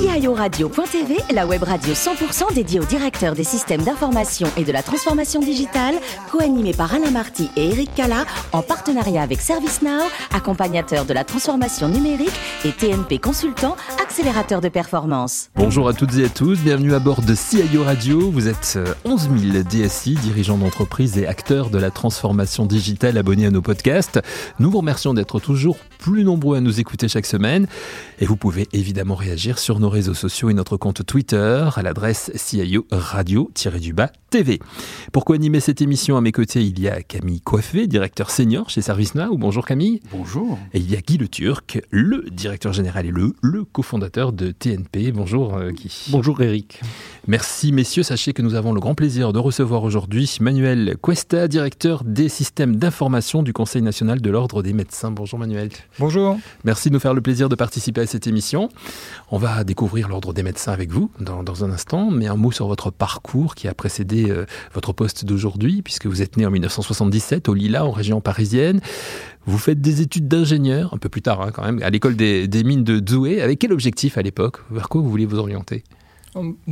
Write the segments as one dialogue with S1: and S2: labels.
S1: CIORadio.tv, la web radio 100% dédiée aux directeurs des systèmes d'information et de la transformation digitale, co-animée par Alain Marty et Eric Cala, en partenariat avec ServiceNow, accompagnateur de la transformation numérique et TNP Consultant, accélérateur de performance.
S2: Bonjour à toutes et à tous, bienvenue à bord de CIO Radio. Vous êtes 11 000 DSI, dirigeants d'entreprise et acteurs de la transformation digitale abonnés à nos podcasts. Nous vous remercions d'être toujours plus nombreux à nous écouter chaque semaine et vous pouvez évidemment réagir sur nos réseaux sociaux et notre compte Twitter à l'adresse CIO Radio-du-bas TV. Pour co-animer cette émission à mes côtés, il y a Camille Coiffé, directeur senior chez ServiceNow. Bonjour Camille.
S3: Bonjour.
S2: Et il y a Guy Le Turc, le directeur général et le, le cofondateur de TNP. Bonjour euh, Guy.
S4: Bonjour Eric.
S2: Merci messieurs, sachez que nous avons le grand plaisir de recevoir aujourd'hui Manuel Cuesta, directeur des systèmes d'information du Conseil national de l'Ordre des médecins. Bonjour Manuel.
S3: Bonjour.
S2: Merci de nous faire le plaisir de participer à cette émission. On va découvrir l'Ordre des médecins avec vous dans, dans, un instant, mais un mot sur votre parcours qui a précédé euh, votre poste d'aujourd'hui, puisque vous êtes né en 1977 au Lila, en région parisienne. Vous faites des études d'ingénieur, un peu plus tard hein, quand même, à l'école des, des mines de Douai. Avec quel objectif à l'époque? Vers quoi vous vouliez vous orienter?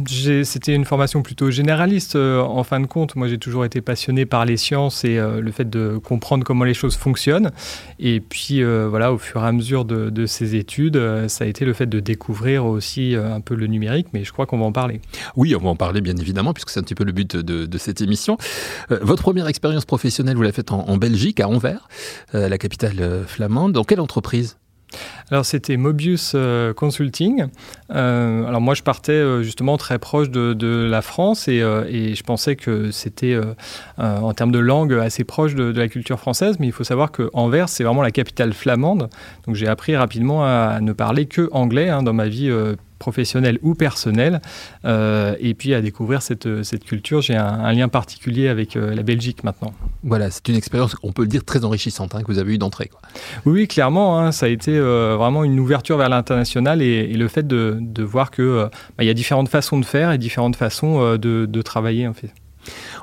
S3: C'était une formation plutôt généraliste euh, en fin de compte. Moi, j'ai toujours été passionné par les sciences et euh, le fait de comprendre comment les choses fonctionnent. Et puis, euh, voilà, au fur et à mesure de, ces études, ça a été le fait de découvrir aussi un peu le numérique. Mais je crois qu'on va en parler.
S2: Oui, on va en parler bien évidemment, puisque c'est un petit peu le but de, cette émission. votre première expérience professionnelle, vous l'avez faite en, Belgique, à Anvers, la capitale flamande. Dans quelle entreprise?
S3: Alors c'était Mobius euh, Consulting. Euh, alors moi je partais euh, justement très proche de, la France et, je pensais que c'était en termes de langue assez proche de, de, la culture française, mais il faut savoir que Anvers c'est vraiment la capitale flamande. Donc j'ai appris rapidement à ne parler que anglais hein, dans ma vie professionnel ou personnel, euh, et puis à découvrir cette, cette culture. J'ai un, un, lien particulier avec euh, la Belgique maintenant.
S2: Voilà, c'est une expérience, on peut le dire, très enrichissante hein, que vous avez eue d'entrée.
S3: Oui, oui, clairement, hein, ça a été euh, vraiment une ouverture vers l'international et, et, le fait de, de voir qu'il euh, bah, y a différentes façons de faire et différentes façons de, de travailler en fait.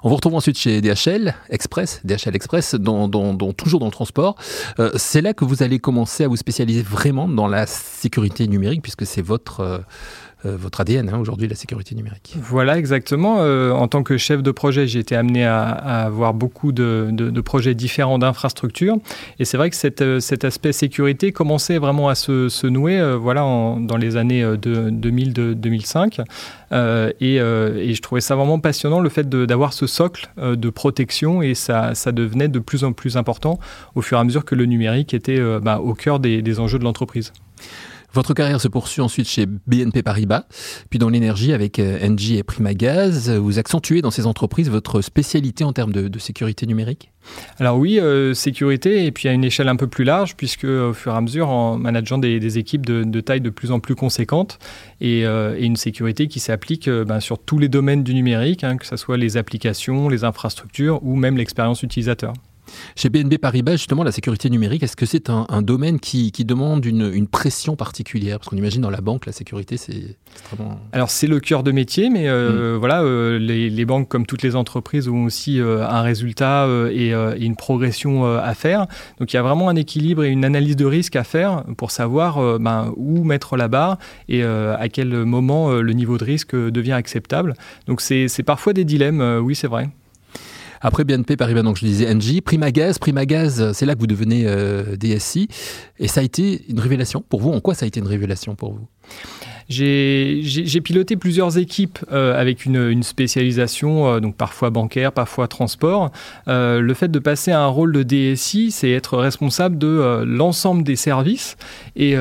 S2: On vous retrouve ensuite chez DHL Express, DHL Express, dont, toujours dans le transport. Euh, c'est là que vous allez commencer à vous spécialiser vraiment dans la sécurité numérique, puisque c'est votre euh, votre ADN hein, aujourd'hui, la sécurité numérique.
S3: Voilà, exactement. Euh, en tant que chef de projet, j'ai été amené à, à, avoir beaucoup de, projets différents d'infrastructures. Et c'est vrai que euh, cet aspect sécurité commençait vraiment à se, nouer euh, voilà, dans les années de 2000-2005. Euh, et, euh, je trouvais ça vraiment passionnant, le fait d'avoir ce socle euh, de protection. Et ça, devenait de plus en plus important au fur et à mesure que le numérique était bah, au cœur des enjeux de l'entreprise.
S2: Votre carrière se poursuit ensuite chez BNP Paribas, puis dans l'énergie avec Engie et Primagaz. Vous accentuez dans ces entreprises votre spécialité en termes de, sécurité numérique?
S3: Alors oui, euh, sécurité, et puis à une échelle un peu plus large, puisque au fur et à mesure, en manageant des, équipes de, de, taille de plus en plus conséquente, et, euh, une sécurité qui s'applique euh, ben, sur tous les domaines du numérique, hein, que ce soit les applications, les infrastructures ou même l'expérience utilisateur.
S2: Chez BNB Paribas, justement, la sécurité numérique, est-ce que c'est un, un, domaine qui, qui demande une, une, pression particulière? Parce qu'on imagine dans la banque, la sécurité, c'est extrêmement...
S3: Alors, c'est le cœur de métier, mais euh, mmh. voilà, euh, les, les, banques, comme toutes les entreprises, ont aussi euh, un résultat et, et, une progression à faire. Donc, il y a vraiment un équilibre et une analyse de risque à faire pour savoir ben, où mettre la barre et à quel moment le niveau de risque devient acceptable. Donc, c'est parfois des dilemmes, oui, c'est vrai.
S2: Après BNP Paribas, donc je disais NG, Primagaz, Primagaz, c'est là que vous devenez euh, DSI. Et ça a été une révélation pour vous. En quoi ça a été une révélation pour vous?
S3: J'ai piloté plusieurs équipes euh, avec une, spécialisation, euh, donc parfois bancaire, parfois transport. Euh, le fait de passer à un rôle de DSI, c'est être responsable de l'ensemble des services et,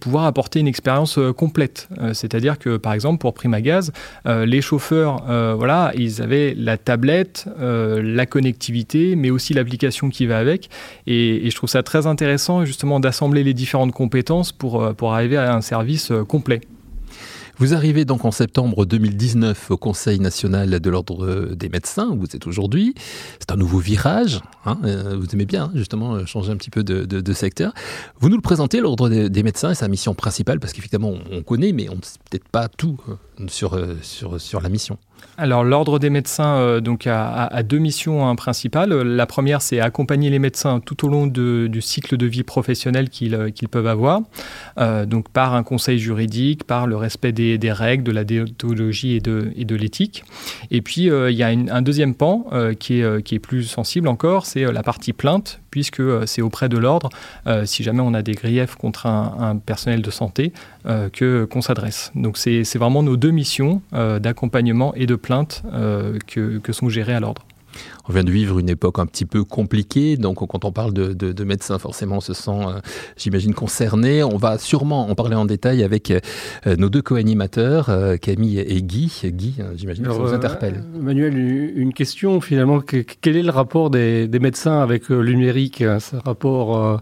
S3: pouvoir apporter une expérience complète. C'est-à-dire que, par exemple, pour Primagaz, les chauffeurs, voilà, ils avaient la tablette, la connectivité, mais aussi l'application qui va avec. Et, je trouve ça très intéressant, justement, d'assembler les différentes compétences pour arriver à un service complet.
S2: Vous arrivez donc en septembre 2019 au Conseil national de l'ordre des médecins, où vous êtes aujourd'hui. C'est un nouveau virage. Hein, euh, vous aimez bien, hein, justement, changer un petit peu de, secteur. Vous nous le présentez, l'ordre des, médecins et sa mission principale, parce qu'effectivement, on, connaît, mais on ne sait peut-être pas tout euh, sur, sur, sur la mission.
S3: Alors l'ordre des médecins euh, donc a, deux missions hein, principales. La première c'est accompagner les médecins tout au long du cycle de vie professionnel qu'ils euh, peuvent avoir, euh, donc par un conseil juridique, par le respect des, règles, de la déontologie et de, l'éthique. Et puis il y a un deuxième pan qui, est, plus sensible encore, c'est la partie plainte, puisque c'est auprès de l'ordre, si jamais on a des griefs contre un, personnel de santé, que qu'on s'adresse. Donc c'est vraiment nos deux missions d'accompagnement et plaintes euh, que, sont gérées à l'ordre.
S2: On vient de vivre une époque un petit peu compliquée, donc quand on parle de, médecins, forcément, on se sent, euh, j'imagine, concerné. On va sûrement en parler en détail avec euh, nos deux co-animateurs, Camille et Guy. Guy, j'imagine que ça vous interpelle.
S4: Manuel, une question finalement. Quel est le rapport des, des médecins avec le numérique Un rapport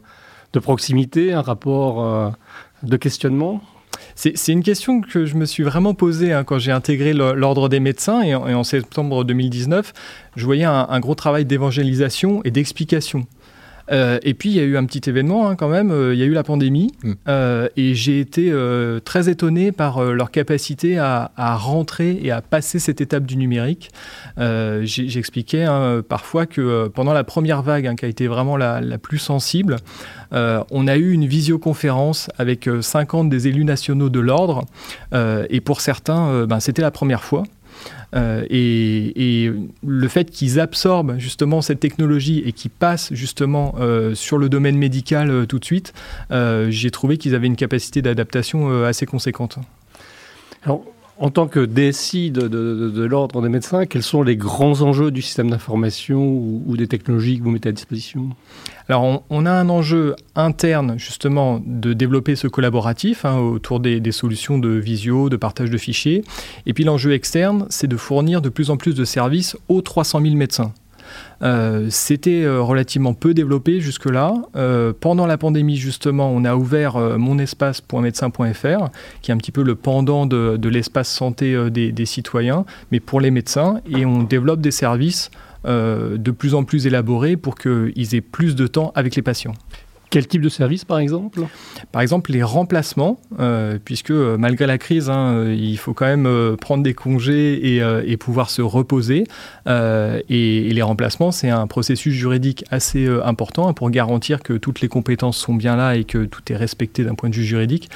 S4: de proximité, un rapport de questionnement?
S3: C'est une question que je me suis vraiment posée hein, quand j'ai intégré l'ordre des médecins et en, septembre 2019, je voyais un gros travail d'évangélisation et d'explication. Euh, et puis il y a eu un petit événement hein, quand même, euh, il y a eu la pandémie mm. euh, et j'ai été très étonné par leur capacité à, rentrer et à passer cette étape du numérique. J'expliquais hein, parfois que pendant la première vague hein, qui a été vraiment la, plus sensible, on a eu une visioconférence avec 50 des élus nationaux de l'ordre et pour certains, ben, c'était la première fois. Euh, et, le fait qu'ils absorbent justement cette technologie et qu'ils passent justement euh, sur le domaine médical euh, tout de suite, j'ai trouvé qu'ils avaient une capacité d'adaptation assez conséquente.
S4: En tant que DSI de, l'ordre des médecins, quels sont les grands enjeux du système d'information ou, des technologies que vous mettez à disposition?
S3: Alors, on, a un enjeu interne, justement, de développer ce collaboratif hein, autour des, solutions de visio, de partage de fichiers. Et puis, l'enjeu externe, c'est de fournir de plus en plus de services aux 300 000 médecins. Euh, c'était euh, relativement peu développé jusque-là. Euh, pendant la pandémie, justement, on a ouvert monespace.médecin.fr, qui est un petit peu le pendant de, l'espace santé des, des, citoyens, mais pour les médecins, et on développe des services de plus en plus élaborés pour qu'ils aient plus de temps avec les patients.
S4: Quel type de service, par exemple?
S3: Par exemple, les remplacements, euh, puisque euh, malgré la crise, hein, euh, il faut quand même prendre des congés et, pouvoir se reposer. Et, les remplacements, c'est un processus juridique assez important pour garantir que toutes les compétences sont bien là et que tout est respecté d'un point de vue juridique.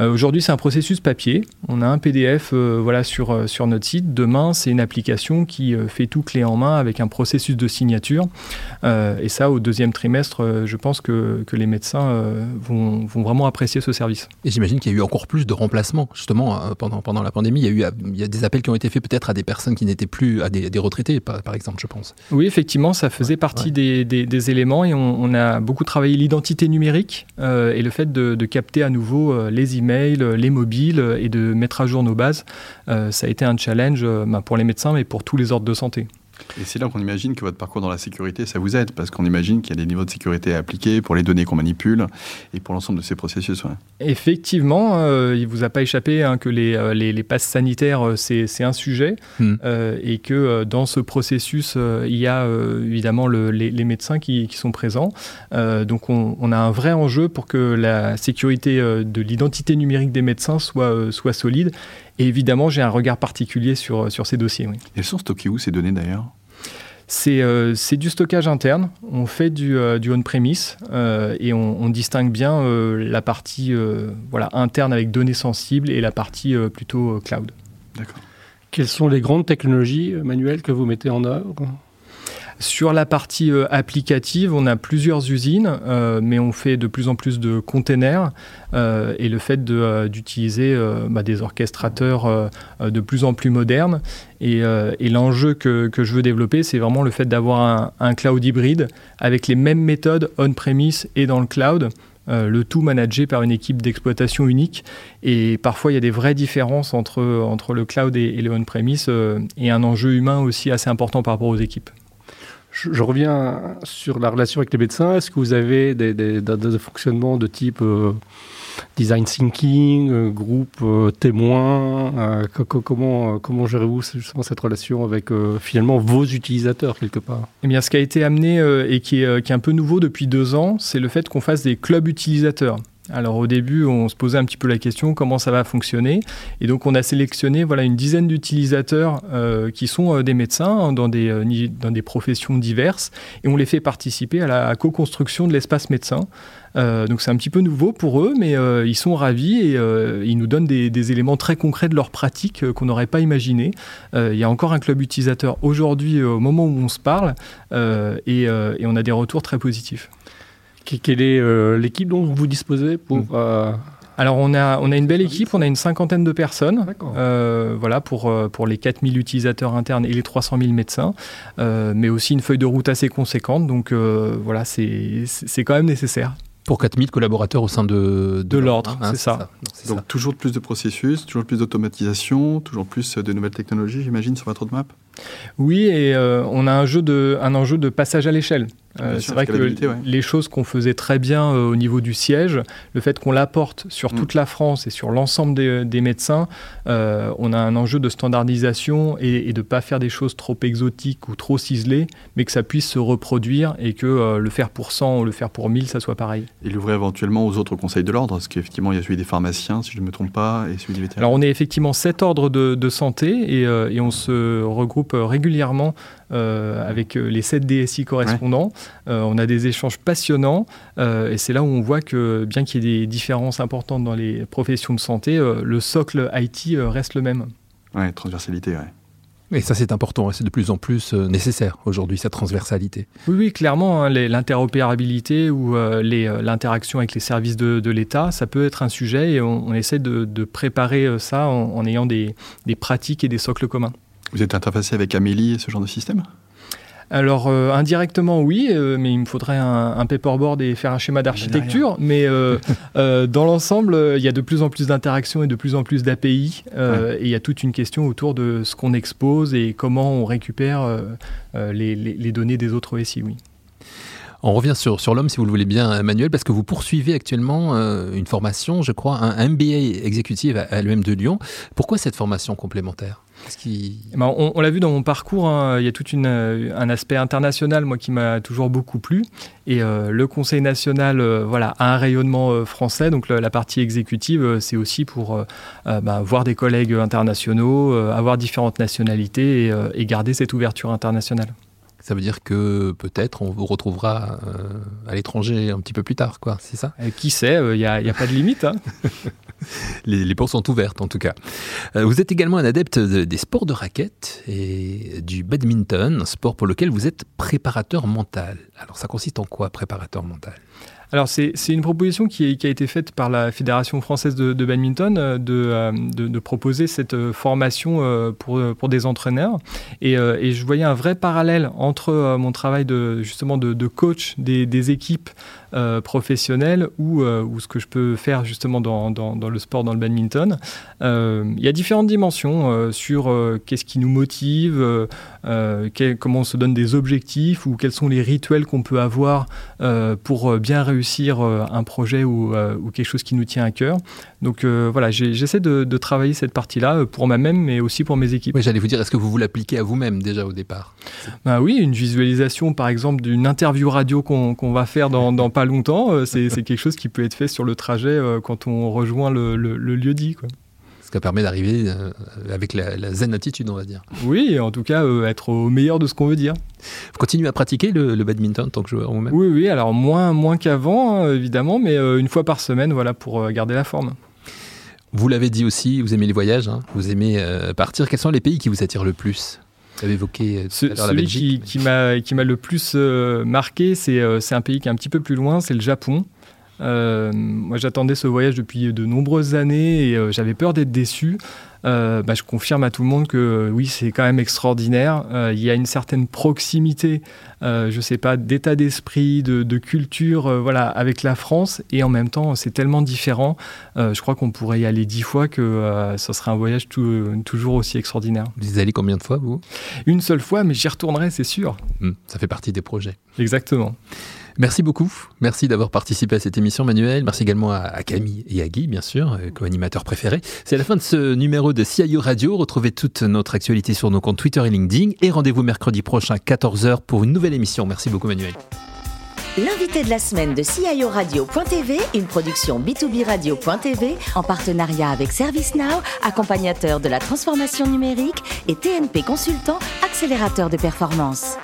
S3: Euh, aujourd'hui, c'est un processus papier. On a un PDF euh, voilà, sur, euh, sur notre site. Demain, c'est une application qui fait tout clé en main avec un processus de signature. et ça, au deuxième trimestre, je pense que, que les médecins vont, vont, vraiment apprécier ce service.
S2: Et j'imagine qu'il y a eu encore plus de remplacements, justement, pendant, pendant la pandémie. Il y a eu il y a des appels qui ont été faits peut-être à des personnes qui n'étaient plus, à des, des retraités, par, par, exemple, je pense.
S3: Oui, effectivement, ça faisait partie Des, des, éléments et on, a beaucoup travaillé l'identité numérique et le fait de, de capter à nouveau les emails, les mobiles et de mettre à jour nos bases. Euh, ça a été un challenge euh, bah, pour les médecins, mais pour tous les ordres de santé.
S5: Et c'est là qu'on imagine que votre parcours dans la sécurité, ça vous aide, parce qu'on imagine qu'il y a des niveaux de sécurité à appliquer pour les données qu'on manipule et pour l'ensemble de ces processus.
S3: Effectivement, euh, il ne vous a pas échappé hein, que les, euh, les, les, passes sanitaires, euh, c'est un sujet, hmm. et que dans ce processus, il y a évidemment le, les, les, médecins qui, qui sont présents. donc on, on, a un vrai enjeu pour que la sécurité de l'identité numérique des médecins soit, soit solide. Et évidemment, j'ai un regard particulier sur, sur ces dossiers. Oui.
S5: Elles sont stockées où ces données d'ailleurs?
S3: Euh, c'est du stockage interne. On fait du, euh, du on-premise euh, et on, distingue bien la partie voilà, interne avec données sensibles et la partie plutôt cloud.
S4: D'accord. Quelles sont les grandes technologies manuelles que vous mettez en œuvre?
S3: Sur la partie euh, applicative, on a plusieurs usines, euh, mais on fait de plus en plus de containers euh, et le fait d'utiliser bah, des orchestrateurs de plus en plus modernes. Et, l'enjeu que, je veux développer, c'est vraiment le fait d'avoir un, cloud hybride avec les mêmes méthodes on-premise et dans le cloud. le tout managé par une équipe d'exploitation unique. Et parfois, il y a des vraies différences entre, le cloud et, et le on-premise et un enjeu humain aussi assez important par rapport aux équipes.
S4: Je, reviens sur la relation avec les médecins. Est-ce que vous avez des, fonctionnements de type euh, design thinking, euh, groupe euh, témoin Comment, comment gérez-vous justement cette relation avec finalement vos utilisateurs quelque part?
S3: Eh bien, ce qui a été amené et qui est un peu nouveau depuis deux ans, c'est le fait qu'on fasse des clubs utilisateurs. Alors au début, on se posait un petit peu la question comment ça va fonctionner, et donc on a sélectionné voilà une dizaine d'utilisateurs euh, qui sont euh, des médecins hein, dans des euh, dans des professions diverses, et on les fait participer à la co-construction de l'espace médecin. donc c'est un petit peu nouveau pour eux, mais ils sont ravis et ils nous donnent des, éléments très concrets de leur pratique qu'on n'aurait pas imaginé. il y a encore un club utilisateur aujourd'hui au moment où on se parle, et on a des retours très positifs.
S4: Quelle est euh, l'équipe dont vous disposez pour mm.
S3: euh, alors on a, on a une belle équipe, on a une cinquantaine de personnes, euh, voilà pour, pour les 4000 utilisateurs internes et les 300 000 médecins, mais aussi une feuille de route assez conséquente, donc voilà c'est quand même nécessaire.
S2: Pour 4000 collaborateurs au sein de,
S3: de, l'ordre, hein, c'est ça.
S5: Donc, toujours plus de processus, toujours plus d'automatisation, toujours plus de nouvelles technologies, j'imagine, sur votre roadmap?
S3: Oui, et on a un, jeu de, un enjeu de passage à l'échelle. Euh, c'est vrai que les choses qu'on faisait très bien euh, au niveau du siège, le fait qu'on l'apporte sur mm. toute la France et sur l'ensemble des, médecins, euh, on a un enjeu de standardisation et, de ne pas faire des choses trop exotiques ou trop ciselées, mais que ça puisse se reproduire et que le faire pour 100 ou le faire pour 1000, ça soit pareil.
S5: Et l'ouvrir éventuellement aux autres conseils de l'ordre, parce qu'effectivement, il y a celui des pharmaciens, si je ne me trompe pas, et celui des vétérinaires.
S3: Alors, on est effectivement sept ordres de, santé et, et, on se regroupe régulièrement avec les 7 DSI correspondants. On a des échanges passionnants et c'est là où on voit que bien qu'il y ait des différences importantes dans les professions de santé, le socle IT reste le même.
S5: Oui, transversalité, oui.
S2: Et ça, c'est important, hein, c'est de plus en plus nécessaire aujourd'hui, cette transversalité.
S3: Oui, oui clairement, hein, l'interopérabilité ou l'interaction avec les services de, l'État, ça peut être un sujet et on, essaie de, préparer ça en, ayant des, pratiques et des socles communs.
S5: Vous êtes interfacé avec Amélie et ce genre de système?
S3: Alors euh, indirectement oui, euh, mais il me faudrait un, paperboard et faire un schéma d'architecture. Mais euh, dans l'ensemble, il y a de plus en plus d'interactions et de plus en plus d'API. Et il y a toute une question autour de ce qu'on expose et comment on récupère les, les, données des autres. Oui.
S2: On revient sur, sur l'homme, si vous le voulez bien, Manuel, parce que vous poursuivez actuellement une formation, je crois, un MBA exécutif à, à l'EM de Lyon. Pourquoi cette formation complémentaire?
S3: Eh ben, on, l'a vu dans mon parcours, hein, il y a tout euh, un aspect international moi qui m'a toujours beaucoup plu. Et euh, le Conseil national euh, voilà, a un rayonnement français, donc la partie exécutive, c'est aussi pour bah, voir des collègues internationaux, avoir différentes nationalités et garder cette ouverture internationale.
S2: Ça veut dire que peut-être on vous retrouvera euh, à l'étranger un petit peu plus tard, quoi, c'est ça?
S3: Euh, Qui sait, il euh, n'y a, a, pas de limite. Hein.
S2: les, portes sont ouvertes en tout cas. vous êtes également un adepte des sports de raquettes et du badminton, sport pour lequel vous êtes préparateur mental. Alors ça consiste en quoi, préparateur mental?
S3: Alors c'est une proposition qui, a été faite par la Fédération française de, badminton euh, euh, de, de, proposer cette euh, formation pour, pour des entraîneurs. Et, et, je voyais un vrai parallèle entre mon travail de, justement de, coach des, des équipes euh, professionnel ou, euh, ou, ce que je peux faire justement dans, dans, dans le sport, dans le badminton. Euh, il y a différentes dimensions sur qu'est-ce qui nous motive, comment on se donne des objectifs ou quels sont les rituels qu'on peut avoir pour bien réussir un projet ou, ou, quelque chose qui nous tient à cœur. Donc voilà, j'essaie de, de, travailler cette partie-là pour moi-même, mais aussi pour mes équipes.
S2: Oui, j'allais vous dire, est-ce que vous vous l'appliquez à vous-même déjà au départ?
S3: Bah Oui, une visualisation par exemple d'une interview radio qu'on va faire dans, dans longtemps, euh, c'est quelque chose qui peut être fait sur le trajet euh, quand on rejoint le, lieu dit. Quoi.
S2: Ce qui permet d'arriver euh, avec la, zen attitude, on va dire.
S3: Oui, en tout cas, être au meilleur de ce qu'on veut dire.
S2: Vous continuez à pratiquer le, badminton en tant que joueur vous-même?
S3: Oui, oui, alors moins, moins qu'avant, hein, évidemment, mais une fois par semaine, voilà, pour garder la forme.
S2: Vous l'avez dit aussi, vous aimez les voyages, hein, vous aimez partir. Quels sont les pays qui vous attirent le plus? Vous avez évoqué
S3: Ce, la Belgique. Qui, qui m'a le plus euh, marqué, euh, c'est un pays qui est un petit peu plus loin, c'est le Japon. Euh, moi, j'attendais ce voyage depuis de nombreuses années et j'avais peur d'être déçu. Bah, je confirme à tout le monde que oui, c'est quand même extraordinaire. il y a une certaine proximité, je sais pas, d'état d'esprit, de, de culture, voilà, avec la France, et en même temps, c'est tellement différent. je crois qu'on pourrait y aller dix fois que ce serait un voyage toujours aussi extraordinaire.
S2: Vous y allez combien de fois, vous?
S3: Une seule fois, mais j'y retournerai, c'est sûr.
S2: Hmm, ça fait partie des projets.
S3: Exactement.
S2: Merci beaucoup. Merci d'avoir participé à cette émission, Manuel. Merci également à, Camille et à Guy, bien sûr, euh, co-animateurs préférés. C'est la fin de ce numéro de CIO Radio. Retrouvez toute notre actualité sur nos comptes Twitter et LinkedIn. Et rendez-vous mercredi prochain, 14h, pour une nouvelle émission. Merci beaucoup, Manuel.
S1: L'invité de la semaine de CIO Radio.tv, une production B2B Radio.tv en partenariat avec ServiceNow, accompagnateur de la transformation numérique et TNP Consultant, accélérateur de performance.